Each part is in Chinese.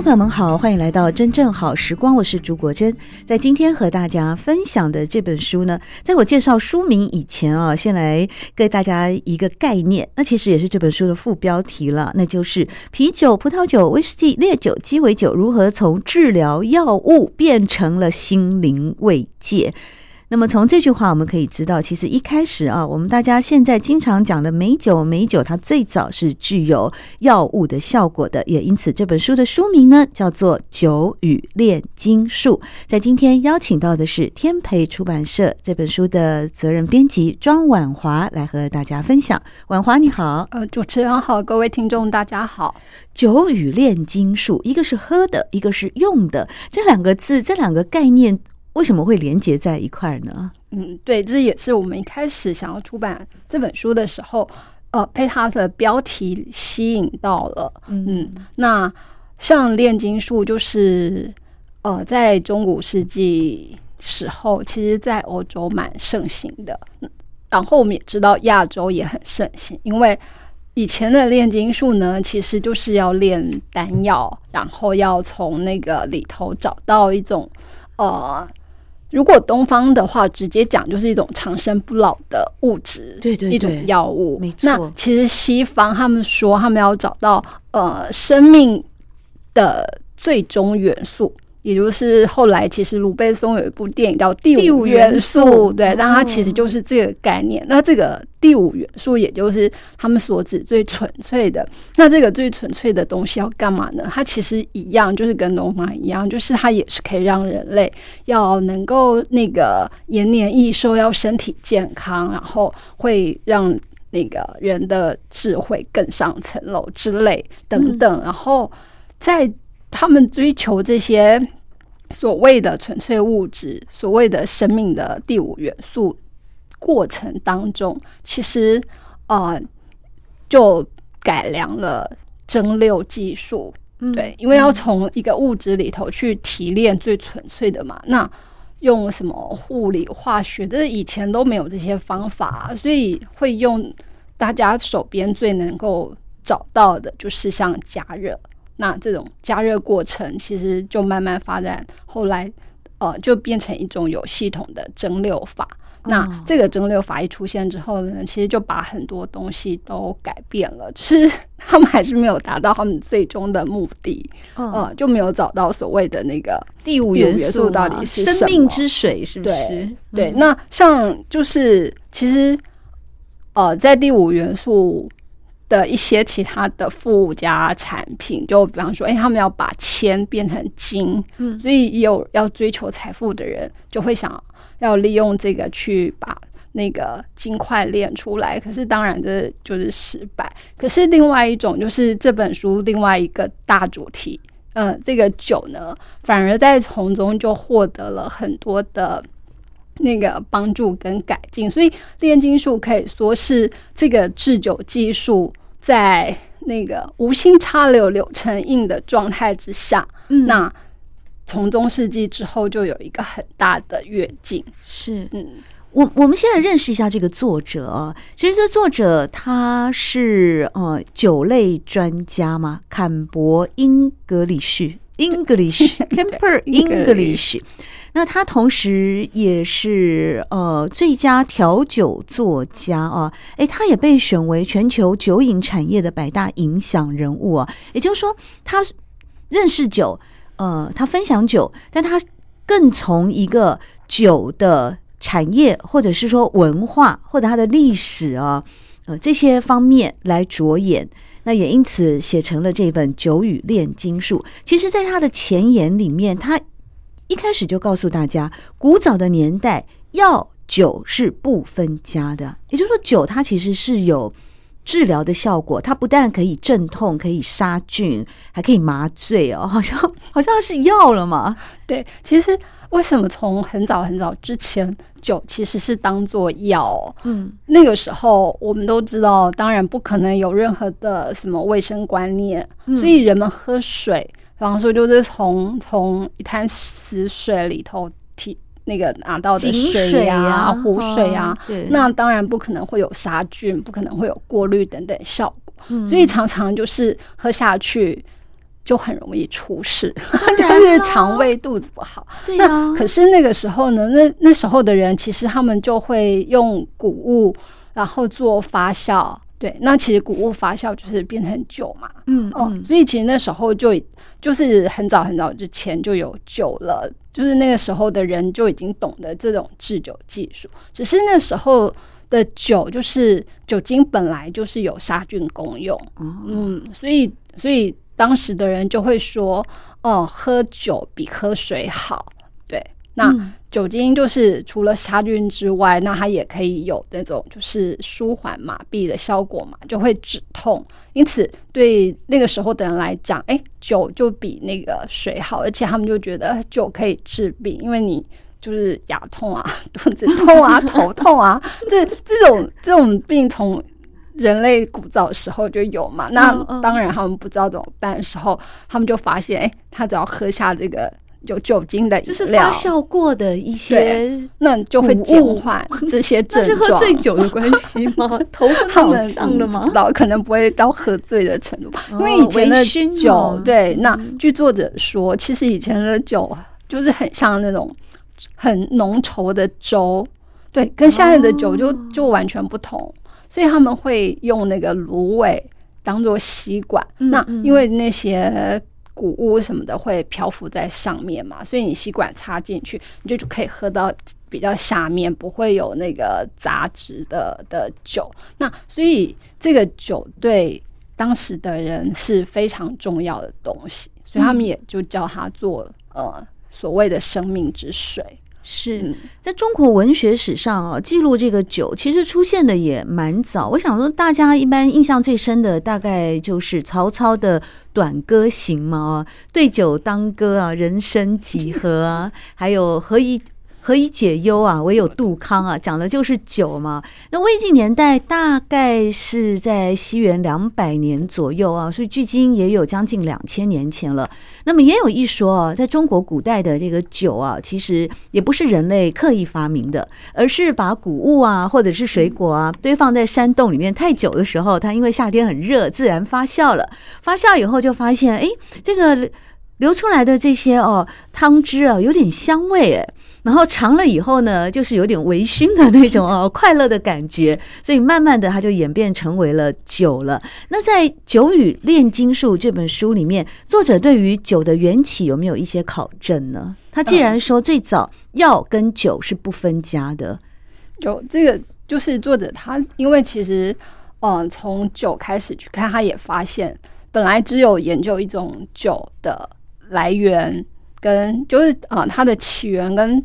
众朋友们好，欢迎来到真正好时光，我是朱国珍。在今天和大家分享的这本书呢，在我介绍书名以前啊，先来给大家一个概念，那其实也是这本书的副标题了，那就是啤酒、葡萄酒、威士忌、烈酒、鸡尾酒如何从治疗药物变成了心灵慰藉。那么从这句话我们可以知道，其实一开始啊，我们大家现在经常讲的美酒，美酒它最早是具有药物的效果的，也因此这本书的书名呢叫做《酒与炼金术》。在今天邀请到的是天培出版社这本书的责任编辑庄婉华来和大家分享。婉华你好，呃，主持人好，各位听众大家好。酒与炼金术，一个是喝的，一个是用的，这两个字，这两个概念。为什么会连接在一块呢？嗯，对，这也是我们一开始想要出版这本书的时候，呃，被它的标题吸引到了。嗯，嗯，那像炼金术，就是呃，在中古世纪时候，其实在欧洲蛮盛行的。然后我们也知道亚洲也很盛行，因为以前的炼金术呢，其实就是要炼丹药，然后要从那个里头找到一种呃。如果东方的话，直接讲就是一种长生不老的物质，对，对对，一种药物。没错。那其实西方他们说，他们要找到呃生命的最终元素。也就是后来，其实鲁贝松有一部电影叫《第五元素》，对，那它其实就是这个概念。那这个第五元素，也就是他们所指最纯粹的。那这个最纯粹的东西要干嘛呢？它其实一样，就是跟东方一样，就是它也是可以让人类要能够那个延年益寿，要身体健康，然后会让那个人的智慧更上层楼之类等等。然后在他们追求这些所谓的纯粹物质，所谓的生命的第五元素过程当中，其实呃，就改良了蒸馏技术。对，因为要从一个物质里头去提炼最纯粹的嘛。那用什么物理化学这，以前都没有这些方法，所以会用大家手边最能够找到的，就是像加热。那这种加热过程其实就慢慢发展，后来呃就变成一种有系统的蒸馏法。那这个蒸馏法一出现之后呢，其实就把很多东西都改变了，只是他们还是没有达到他们最终的目的，呃，就没有找到所谓的那个第五元素到底是什么？生命之水，是不是？对，对。那像就是其实呃，在第五元素。的一些其他的附加产品，就比方说，哎、欸，他们要把铅变成金，嗯，所以有要追求财富的人就会想要利用这个去把那个金块炼出来。可是当然这就是失败。可是另外一种就是这本书另外一个大主题，嗯、呃，这个酒呢，反而在从中就获得了很多的 那个帮助跟改进。所以炼金术可以说是这个制酒技术。在那个无心插柳柳成荫的状态之下，嗯，那从中世纪之后就有一个很大的跃进。是，嗯，我我们现在认识一下这个作者啊。其实这作者他是呃酒类专家嘛，坎伯英格里许 English Camper English。那他同时也是呃最佳调酒作家啊，诶，他也被选为全球酒饮产业的百大影响人物啊。也就是说，他认识酒，呃，他分享酒，但他更从一个酒的产业，或者是说文化，或者他的历史啊，呃这些方面来着眼。那也因此写成了这本《酒与炼金术》。其实，在他的前言里面，他一开始就告诉大家，古早的年代药酒是不分家的，也就是说，酒它其实是有治疗的效果，它不但可以镇痛，可以杀菌，还可以麻醉哦，好像好像是药了嘛？对，其实为什么从很早很早之前，酒其实是当做药？嗯，那个时候我们都知道，当然不可能有任何的什么卫生观念，嗯、所以人们喝水，比方说就是从从一滩死水里头提。那个拿到的水呀、啊、湖水啊，那当然不可能会有杀菌，不可能会有过滤等等效果，嗯、所以常常就是喝下去就很容易出事，就是肠胃肚子不好。对啊、那可是那个时候呢，那那时候的人其实他们就会用谷物，然后做发酵。对，那其实谷物发酵就是变成酒嘛，嗯哦、嗯，所以其实那时候就就是很早很早之前就有酒了，就是那个时候的人就已经懂得这种制酒技术。只是那时候的酒，就是酒精本来就是有杀菌功用，嗯，嗯，所以所以当时的人就会说，哦，喝酒比喝水好，对。那酒精就是除了杀菌之外，那它也可以有那种就是舒缓麻痹的效果嘛，就会止痛。因此，对那个时候的人来讲，哎、欸，酒就比那个水好，而且他们就觉得酒可以治病，因为你就是牙痛啊、肚子痛啊、头痛啊，这这种这种病从人类古早的时候就有嘛。那当然，他们不知道怎么办的时候，他们就发现，哎、欸，他只要喝下这个。有酒精的饮料，就是发酵过的一些，那就会减缓这些症状。这是喝醉酒的关系吗？头昏脑胀的吗？知道，可能不会到喝醉的程度吧。因为以前的酒，对，那据作者说，其实以前的酒就是很像那种很浓稠的粥，对，跟现在的酒就就完全不同。所以他们会用那个芦苇当做吸管，那因为那些。谷物什么的会漂浮在上面嘛，所以你吸管插进去，你就就可以喝到比较下面，不会有那个杂质的的酒。那所以这个酒对当时的人是非常重要的东西，所以他们也就叫它做呃所谓的生命之水。是在中国文学史上啊，记录这个酒其实出现的也蛮早。我想说，大家一般印象最深的大概就是曹操的《短歌行》嘛，对酒当歌啊，人生几何啊，还有何以。何以解忧啊？唯有杜康啊，讲的就是酒嘛。那魏晋年代大概是在西元两百年左右啊，所以距今也有将近两千年前了。那么也有一说啊，在中国古代的这个酒啊，其实也不是人类刻意发明的，而是把谷物啊或者是水果啊堆放在山洞里面太久的时候，它因为夏天很热，自然发酵了。发酵以后就发现，哎，这个流出来的这些哦汤汁啊，有点香味哎。然后尝了以后呢，就是有点微醺的那种哦，快乐的感觉，所以慢慢的它就演变成为了酒了。那在《酒与炼金术》这本书里面，作者对于酒的缘起有没有一些考证呢？他既然说最早药跟酒是不分家的，有这个就是作者他因为其实嗯从酒开始去看，他也发现本来只有研究一种酒的来源。跟就是啊、呃，它的起源跟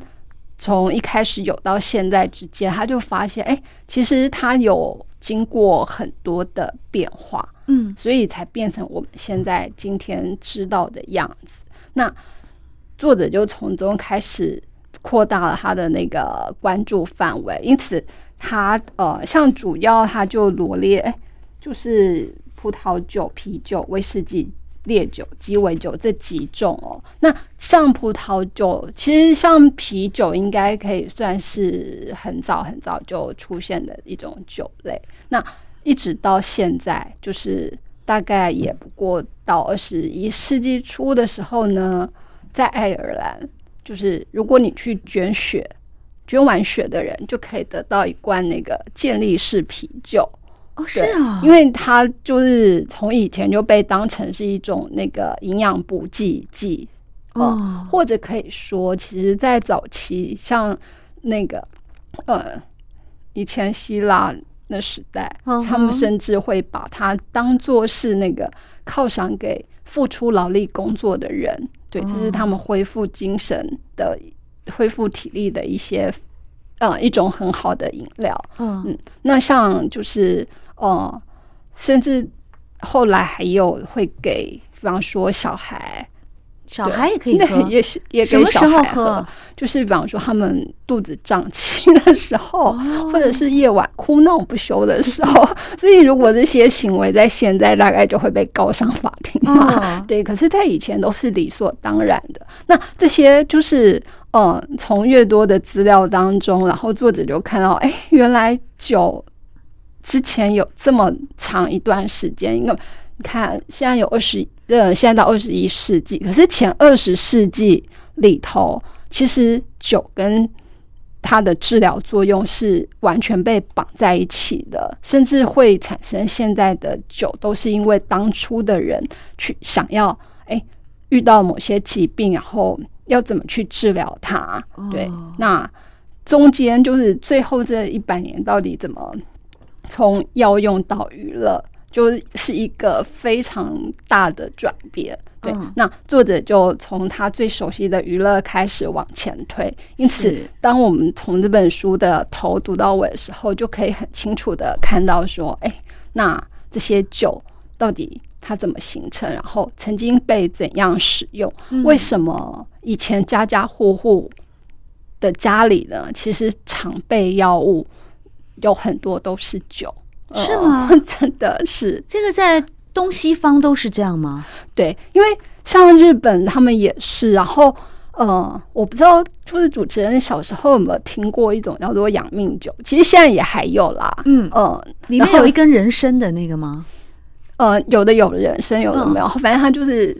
从一开始有到现在之间，他就发现，哎、欸，其实它有经过很多的变化，嗯，所以才变成我们现在今天知道的样子。那作者就从中开始扩大了他的那个关注范围，因此他呃，像主要他就罗列，哎、欸，就是葡萄酒、啤酒、威士忌。烈酒、鸡尾酒这几种哦，那像葡萄酒，其实像啤酒，应该可以算是很早很早就出现的一种酒类。那一直到现在，就是大概也不过到二十一世纪初的时候呢，在爱尔兰，就是如果你去捐血，捐完血的人就可以得到一罐那个健力士啤酒。哦，是啊，因为它就是从以前就被当成是一种那个营养补给剂哦，或者可以说，其实，在早期像那个呃，以前希腊那时代，他们甚至会把它当做是那个犒赏给付出劳力工作的人，对，这是他们恢复精神的、恢复体力的一些呃一种很好的饮料。嗯，那像就是。哦、呃，甚至后来还有会给，比方说小孩。小孩也可以喝，也是也给小孩喝。就是比方说他们肚子胀气的时候，哦、或者是夜晚哭闹不休的时候。所以如果这些行为在现在大概就会被告上法庭嘛。哦、对，可是，在以前都是理所当然的。那这些就是，嗯，从越多的资料当中，然后作者就看到，哎，原来酒之前有这么长一段时间，因为你看现在有二十。呃，现在到二十一世纪，可是前二十世纪里头，其实酒跟它的治疗作用是完全被绑在一起的，甚至会产生现在的酒，都是因为当初的人去想要，哎，遇到某些疾病，然后要怎么去治疗它？对，那中间就是最后这一百年，到底怎么从药用到娱乐？就是一个非常大的转变，对。嗯、那作者就从他最熟悉的娱乐开始往前推，因此，当我们从这本书的头读到尾的时候，就可以很清楚的看到说，哎，那这些酒到底它怎么形成，然后曾经被怎样使用？嗯、为什么以前家家户户的家里呢？其实常备药物有很多都是酒。是吗？真的是这个在东西方都是这样吗？对，因为像日本他们也是。然后，呃，我不知道，就是主持人小时候有没有听过一种叫做养命酒？其实现在也还有啦。嗯呃，里面有一根人参的那个吗？呃，有的有人参，有的没有。嗯、反正他就是，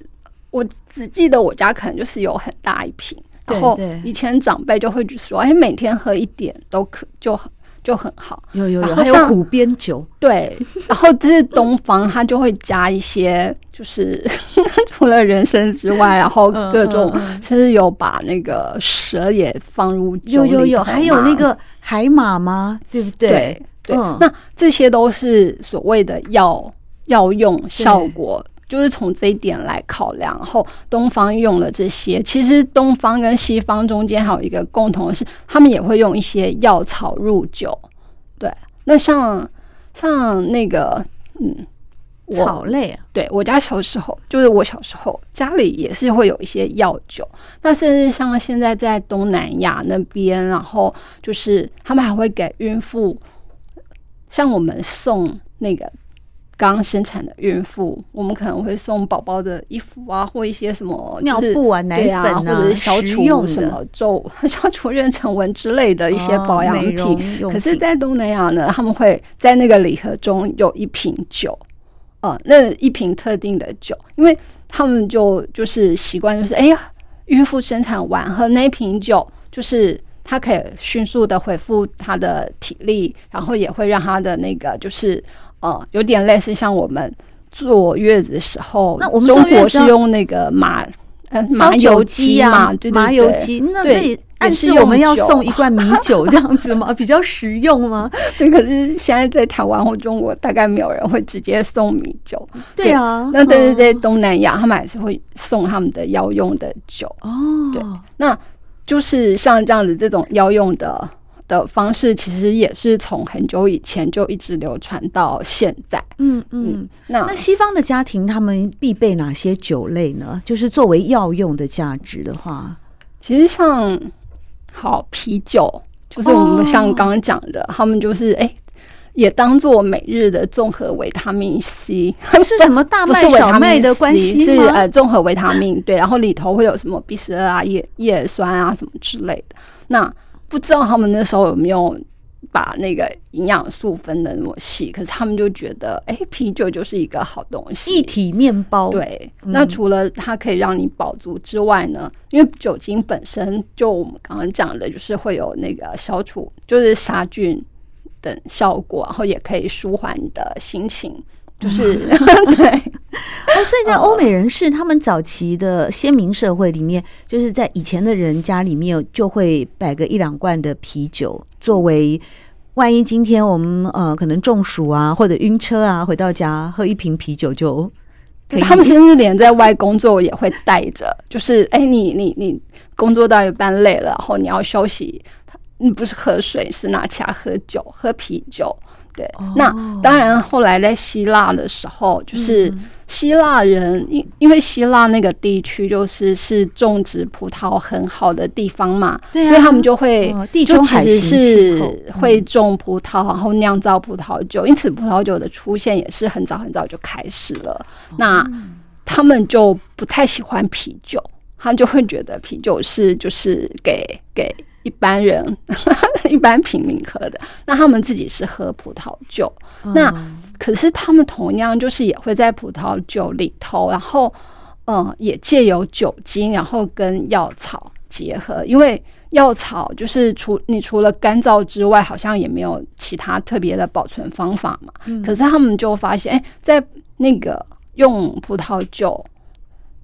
我只记得我家可能就是有很大一瓶。然后以前长辈就会说：“哎，每天喝一点都可就很。”就很好，有有有，还有虎鞭酒，对，然后这是东方，它就会加一些，就是 除了人参之外，然后各种，甚至有把那个蛇也放入酒里，有有有，还有那个海马吗？对不对？对对，那这些都是所谓的药药用效果。就是从这一点来考量，然后东方用了这些。其实东方跟西方中间还有一个共同的是，他们也会用一些药草入酒。对，那像像那个嗯，草类啊，对我家小时候，就是我小时候家里也是会有一些药酒。那甚至像现在在东南亚那边，然后就是他们还会给孕妇，像我们送那个。刚生产的孕妇，我们可能会送宝宝的衣服啊，或一些什么尿布啊、奶粉啊，或者是消除什么皱、消除妊娠纹之类的一些保养品。可是，在东南亚呢，他们会在那个礼盒中有一瓶酒，呃，那一瓶特定的酒，因为他们就就是习惯，就是哎呀，孕妇生产完喝那瓶酒，就是它可以迅速的恢复她的体力，然后也会让她的那个就是。哦，有点类似像我们坐月子的时候，那我们中国是用那个麻呃麻油鸡啊，对对对，麻油鸡，那对，暗示我们要送一罐米 酒这样子吗？比较实用吗？对，可是现在在台湾或中国，大概没有人会直接送米酒。对啊，那但是在东南亚，他们还是会送他们的药用的酒。哦，对，那就是像这样子这种药用的。的方式其实也是从很久以前就一直流传到现在。嗯嗯，那那西方的家庭他们必备哪些酒类呢？就是作为药用的价值的话，其实像好啤酒，就是我们像刚刚讲的，哦、他们就是哎、欸，也当做每日的综合维他命 C，是什么大麦小麦的关系 是呃综合维他命对，然后里头会有什么 B 十二啊、叶叶酸啊什么之类的。那不知道他们那时候有没有把那个营养素分的那么细，可是他们就觉得，哎，啤酒就是一个好东西，一体面包。对，嗯、那除了它可以让你饱足之外呢，因为酒精本身就我们刚刚讲的，就是会有那个消除，就是杀菌等效果，然后也可以舒缓你的心情。就是 对 哦，所以在欧美人士他们早期的先民社会里面，就是在以前的人家里面就会摆个一两罐的啤酒，作为万一今天我们呃可能中暑啊或者晕车啊，回到家 喝一瓶啤酒就可以。他们甚至连在外工作也会带着，就是哎，你你你工作到一半累了，然后你要休息，你不是喝水，是拿起来喝酒，喝啤酒。对，那当然后来在希腊的时候，就是希腊人因因为希腊那个地区就是是种植葡萄很好的地方嘛，对啊，所以他们就会就其实是会种葡萄，然后酿造葡萄酒，因此葡萄酒的出现也是很早很早就开始了。那他们就不太喜欢啤酒，他们就会觉得啤酒是就是给给。一般人，一般平民喝的，那他们自己是喝葡萄酒，嗯、那可是他们同样就是也会在葡萄酒里头，然后嗯，也借由酒精，然后跟药草结合，因为药草就是除你除了干燥之外，好像也没有其他特别的保存方法嘛。嗯、可是他们就发现，哎，在那个用葡萄酒，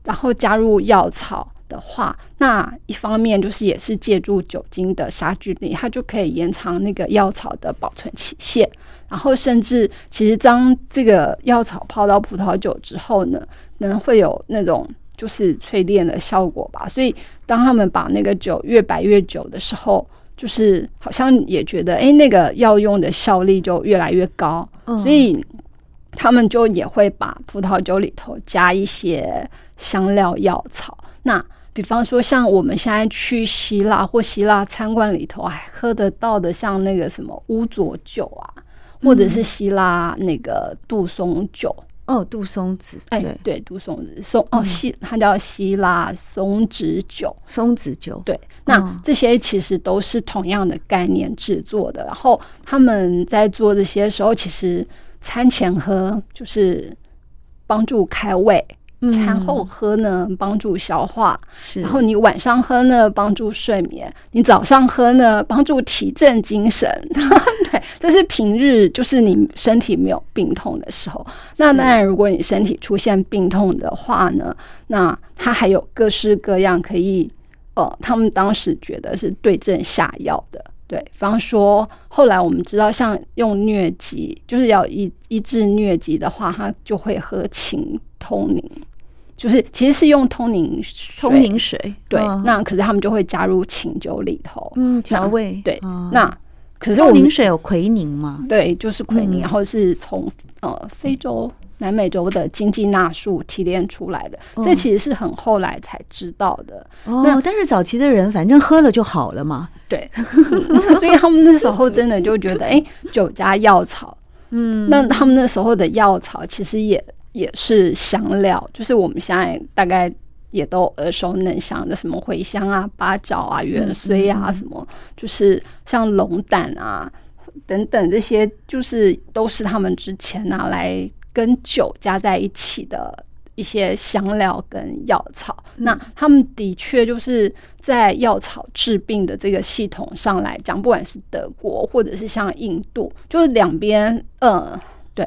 然后加入药草。的话，那一方面就是也是借助酒精的杀菌力，它就可以延长那个药草的保存期限。然后甚至其实将这个药草泡到葡萄酒之后呢，能会有那种就是淬炼的效果吧。所以当他们把那个酒越摆越久的时候，就是好像也觉得哎，那个药用的效力就越来越高。所以他们就也会把葡萄酒里头加一些香料药草。那比方说，像我们现在去希腊或希腊餐馆里头还喝得到的，像那个什么乌佐酒啊，或者是希腊那个杜松酒。哦，杜松子，哎，对，杜松子松哦，希它叫希腊松子酒，松子酒，对，那这些其实都是同样的概念制作的。然后他们在做这些时候，其实餐前喝就是帮助开胃。餐后喝呢，帮助消化；是然后你晚上喝呢，帮助睡眠；你早上喝呢，帮助提振精神。对，这是平日，就是你身体没有病痛的时候。那当然，如果你身体出现病痛的话呢，那它还有各式各样可以，呃，他们当时觉得是对症下药的。对，比方说，后来我们知道，像用疟疾，就是要医医治疟疾的话，他就会喝清通宁。就是其实是用通灵通灵水，对，哦、那可是他们就会加入清酒里头，嗯，调味，对，哦、那可是通灵水有奎宁吗？对，就是奎宁，嗯、然后是从呃非洲、南美洲的金鸡纳树提炼出来的，哦、这其实是很后来才知道的。哦，那但是早期的人反正喝了就好了嘛，对，所以他们那时候真的就觉得，哎，酒加药草，嗯，那他们那时候的药草其实也。也是香料，就是我们现在大概也都耳熟能详的，什么茴香啊、八角啊、芫荽啊，什么就是像龙胆啊等等这些，就是都是他们之前拿来跟酒加在一起的一些香料跟药草。嗯、那他们的确就是在药草治病的这个系统上来讲，不管是德国或者是像印度，就是两边，呃，对。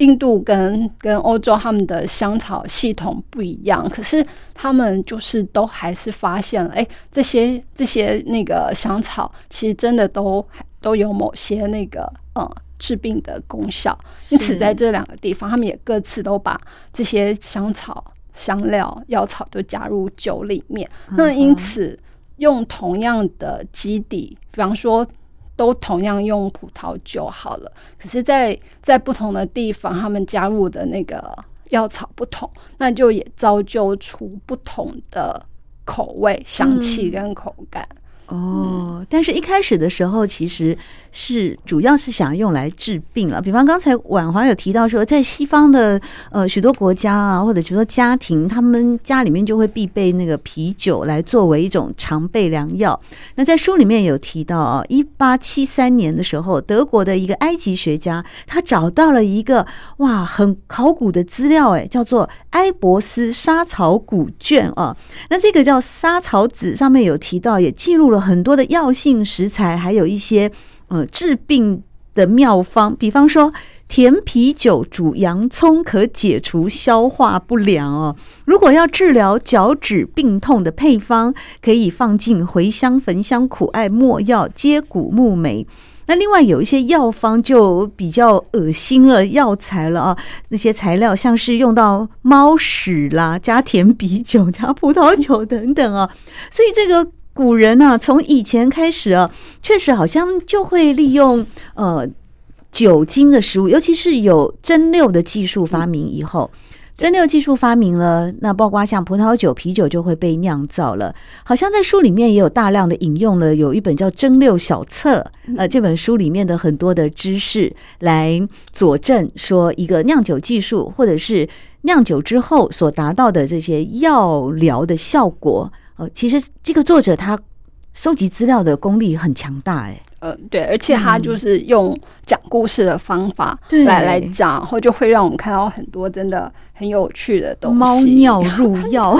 印度跟跟欧洲他们的香草系统不一样，可是他们就是都还是发现了，哎，这些这些那个香草其实真的都都有某些那个呃治病的功效。因此在这两个地方，他们也各自都把这些香草、香料、药草都加入酒里面。那因此用同样的基底，比方说。都同样用葡萄酒好了，可是在，在在不同的地方，他们加入的那个药草不同，那就也造就出不同的口味、香气跟口感。嗯哦，但是一开始的时候，其实是主要是想用来治病了。比方刚才婉华有提到说，在西方的呃许多国家啊，或者许多家庭，他们家里面就会必备那个啤酒来作为一种常备良药。那在书里面有提到啊，一八七三年的时候，德国的一个埃及学家，他找到了一个哇很考古的资料，哎，叫做埃博斯莎草古卷啊。那这个叫莎草纸，上面有提到，也记录了。很多的药性食材，还有一些呃治病的妙方，比方说甜啤酒煮洋葱可解除消化不良哦。如果要治疗脚趾病痛的配方，可以放进茴香、焚香、苦艾、没药、接骨木莓。那另外有一些药方就比较恶心了，药材了啊，那些材料像是用到猫屎啦，加甜啤酒、加葡萄酒等等啊，所以这个。古人啊，从以前开始啊，确实好像就会利用呃酒精的食物，尤其是有蒸馏的技术发明以后。嗯蒸馏技术发明了，那包括像葡萄酒、啤酒就会被酿造了。好像在书里面也有大量的引用了，有一本叫《蒸馏小册》，呃，这本书里面的很多的知识来佐证说，一个酿酒技术或者是酿酒之后所达到的这些药疗的效果。呃，其实这个作者他收集资料的功力很强大，哎。嗯，对，而且他就是用讲故事的方法来、嗯、来讲，然后就会让我们看到很多真的很有趣的东西。猫尿入药，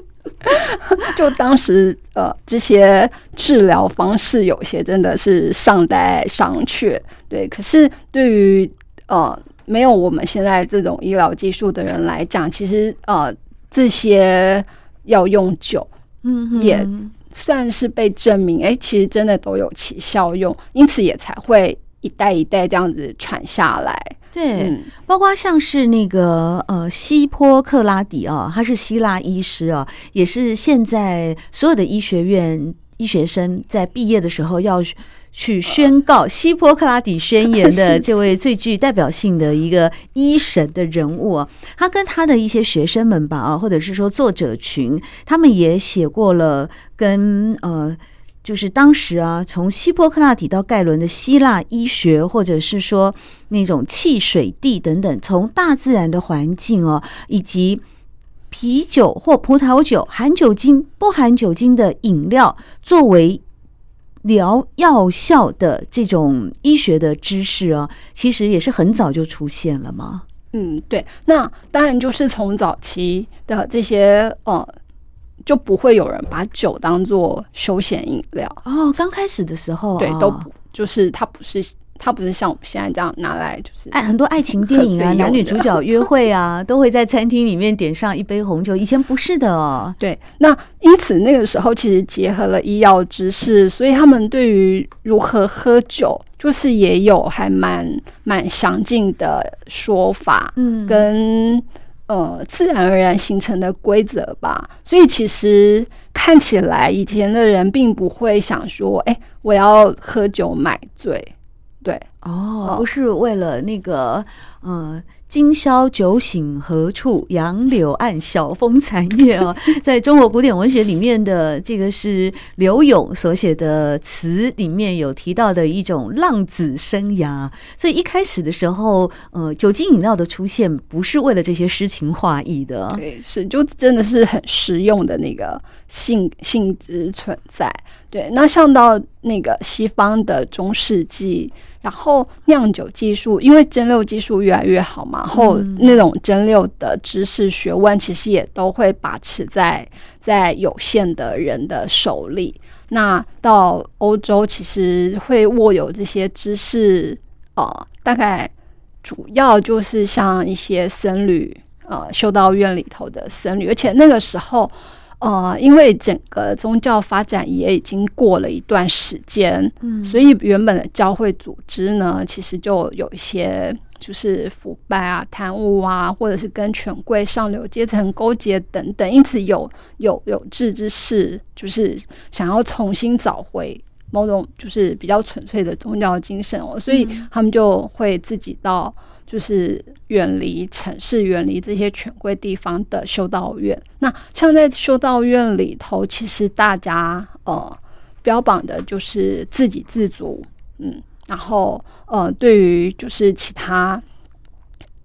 就当时呃这些治疗方式有些真的是尚待商榷。对，可是对于呃没有我们现在这种医疗技术的人来讲，其实呃这些要用酒，嗯，也。算是被证明，哎、欸，其实真的都有起效用，因此也才会一代一代这样子传下来。对，嗯、包括像是那个呃，希波克拉底啊，他是希腊医师啊，也是现在所有的医学院医学生在毕业的时候要。去宣告希波克拉底宣言的 这位最具代表性的一个医神的人物啊，他跟他的一些学生们吧啊，或者是说作者群，他们也写过了跟呃，就是当时啊，从希波克拉底到盖伦的希腊医学，或者是说那种汽水地等等，从大自然的环境哦，以及啤酒或葡萄酒含酒精不含酒精的饮料作为。疗药效的这种医学的知识啊，其实也是很早就出现了嘛。嗯，对。那当然就是从早期的这些呃，就不会有人把酒当做休闲饮料哦。刚开始的时候，对，都不就是它不是。它不是像我们现在这样拿来，就是爱很多爱情电影啊，男女主角约会啊，都会在餐厅里面点上一杯红酒。以前不是的哦。对，那因此那个时候其实结合了医药知识，所以他们对于如何喝酒，就是也有还蛮蛮详尽的说法，嗯，跟呃自然而然形成的规则吧。所以其实看起来以前的人并不会想说，哎，我要喝酒买醉。对哦，不是为了那个，嗯。今宵酒醒何处？杨柳岸，晓风残月哦，在中国古典文学里面的这个是柳永所写的词里面有提到的一种浪子生涯。所以一开始的时候，呃，酒精饮料的出现不是为了这些诗情画意的，对，是就真的是很实用的那个性性质存在。对，那上到那个西方的中世纪。然后酿酒技术，因为蒸馏技术越来越好嘛，然后那种蒸馏的知识学问，其实也都会把持在在有限的人的手里。那到欧洲，其实会握有这些知识，呃，大概主要就是像一些僧侣，呃，修道院里头的僧侣，而且那个时候。呃，因为整个宗教发展也已经过了一段时间，嗯，所以原本的教会组织呢，其实就有一些就是腐败啊、贪污啊，或者是跟权贵上流阶层勾结等等，因此有有有志之士，就是想要重新找回某种就是比较纯粹的宗教精神哦，所以他们就会自己到。就是远离城市、远离这些权贵地方的修道院。那像在修道院里头，其实大家呃标榜的就是自给自足，嗯，然后呃对于就是其他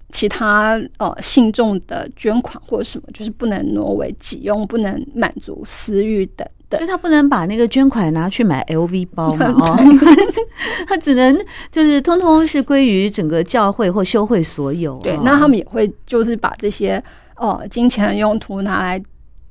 其他呃信众的捐款或者什么，就是不能挪为己用，不能满足私欲等。就他不能把那个捐款拿去买 LV 包嘛？哦，他只能就是通通是归于整个教会或修会所有。对，那他们也会就是把这些呃金钱的用途拿来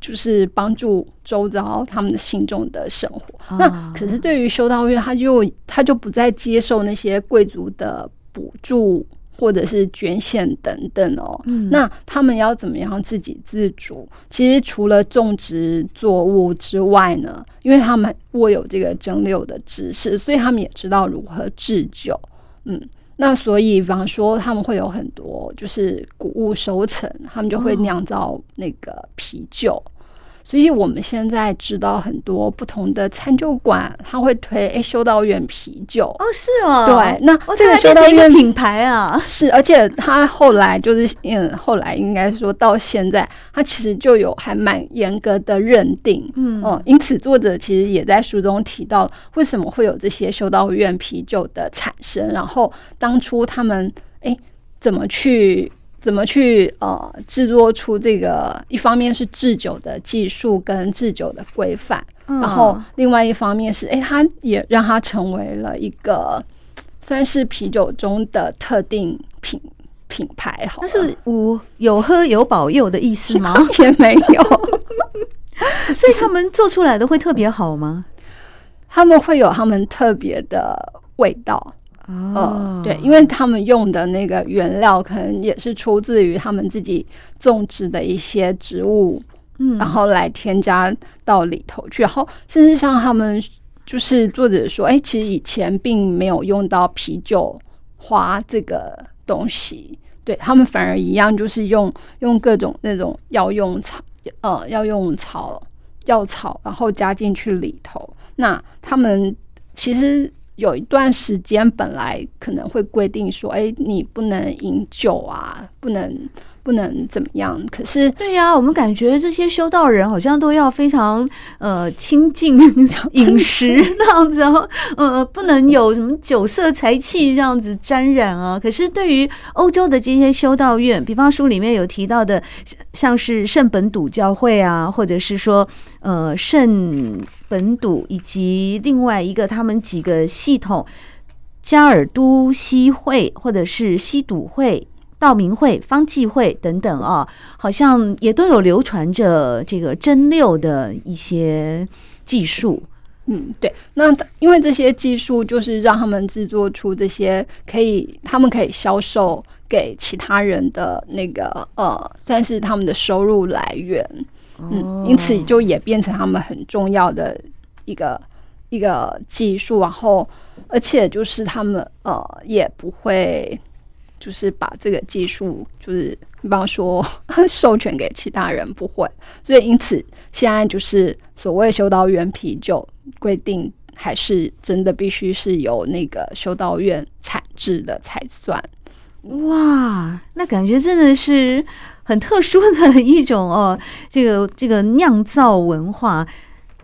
就是帮助周遭他们的信众的生活。那可是对于修道院，他就他就不再接受那些贵族的补助。或者是捐献等等哦，嗯，那他们要怎么样自给自足？其实除了种植作物之外呢，因为他们握有这个蒸馏的知识，所以他们也知道如何制酒。嗯，那所以比方说他们会有很多就是谷物收成，他们就会酿造那个啤酒。所以我们现在知道很多不同的餐酒馆，他会推哎修道院啤酒。哦，是哦，对，那这个修道院品牌啊，是，而且他后来就是嗯，后来应该说到现在，他其实就有还蛮严格的认定，嗯。嗯，因此作者其实也在书中提到为什么会有这些修道院啤酒的产生，然后当初他们哎怎么去。怎么去呃制作出这个？一方面是制酒的技术跟制酒的规范，嗯、然后另外一方面是，哎，它也让它成为了一个算是啤酒中的特定品品牌。好，但是无有喝有保佑的意思吗？也没有，所以他们做出来的会特别好吗？他们会有他们特别的味道。哦，对，因为他们用的那个原料可能也是出自于他们自己种植的一些植物，嗯，然后来添加到里头去，然后甚至像他们就是作者说，哎，其实以前并没有用到啤酒花这个东西，对，他们反而一样，就是用用各种那种药用草，呃，药用草药草，然后加进去里头。那他们其实。有一段时间，本来可能会规定说：“哎，你不能饮酒啊，不能不能怎么样。”可是，对呀、啊，我们感觉这些修道人好像都要非常呃清净 饮食那样子，然后呃不能有什么酒色财气这样子沾染啊。可是对于欧洲的这些修道院，比方书里面有提到的，像是圣本笃教会啊，或者是说呃圣。本笃以及另外一个他们几个系统，加尔都西会或者是西笃会、道明会、方济会等等啊，好像也都有流传着这个蒸馏的一些技术。嗯，对。那因为这些技术就是让他们制作出这些可以，他们可以销售给其他人的那个呃，算是他们的收入来源。嗯，因此就也变成他们很重要的一个一个技术，然后而且就是他们呃也不会就是把这个技术就是比方说 授权给其他人，不会，所以因此现在就是所谓修道院啤酒规定还是真的必须是由那个修道院产制的才算。哇，那感觉真的是。很特殊的一种哦，这个这个酿造文化。《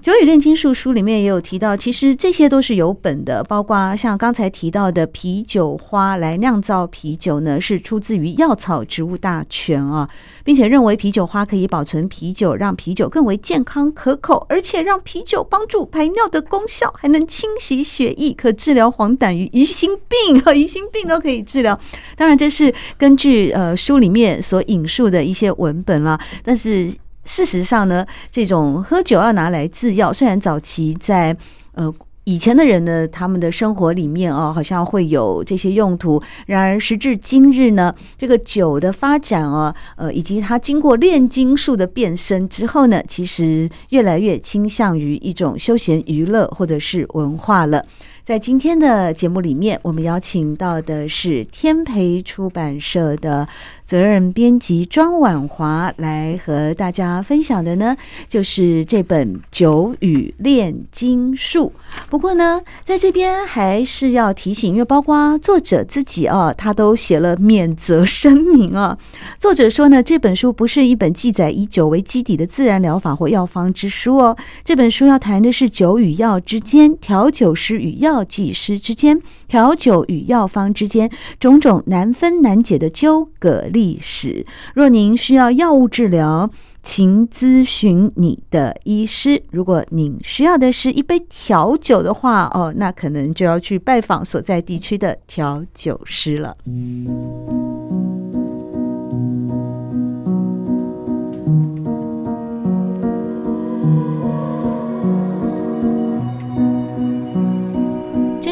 酒语炼金术》书里面也有提到，其实这些都是有本的，包括像刚才提到的啤酒花来酿造啤酒呢，是出自于《药草植物大全》啊，并且认为啤酒花可以保存啤酒，让啤酒更为健康可口，而且让啤酒帮助排尿的功效，还能清洗血液，可治疗黄疸与疑心病和疑心病都可以治疗。当然，这是根据呃书里面所引述的一些文本啦，但是。事实上呢，这种喝酒要拿来制药，虽然早期在呃以前的人呢，他们的生活里面哦，好像会有这些用途。然而时至今日呢，这个酒的发展啊，呃，以及它经过炼金术的变身之后呢，其实越来越倾向于一种休闲娱乐或者是文化了。在今天的节目里面，我们邀请到的是天培出版社的责任编辑庄婉华来和大家分享的呢，就是这本《酒语炼金术》。不过呢，在这边还是要提醒，因为包括作者自己啊，他都写了免责声明啊。作者说呢，这本书不是一本记载以酒为基底的自然疗法或药方之书哦。这本书要谈的是酒与药之间，调酒师与药药剂师之间，调酒与药方之间种种难分难解的纠葛历史。若您需要药物治疗，请咨询你的医师。如果您需要的是一杯调酒的话，哦，那可能就要去拜访所在地区的调酒师了。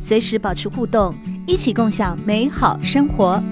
随时保持互动，一起共享美好生活。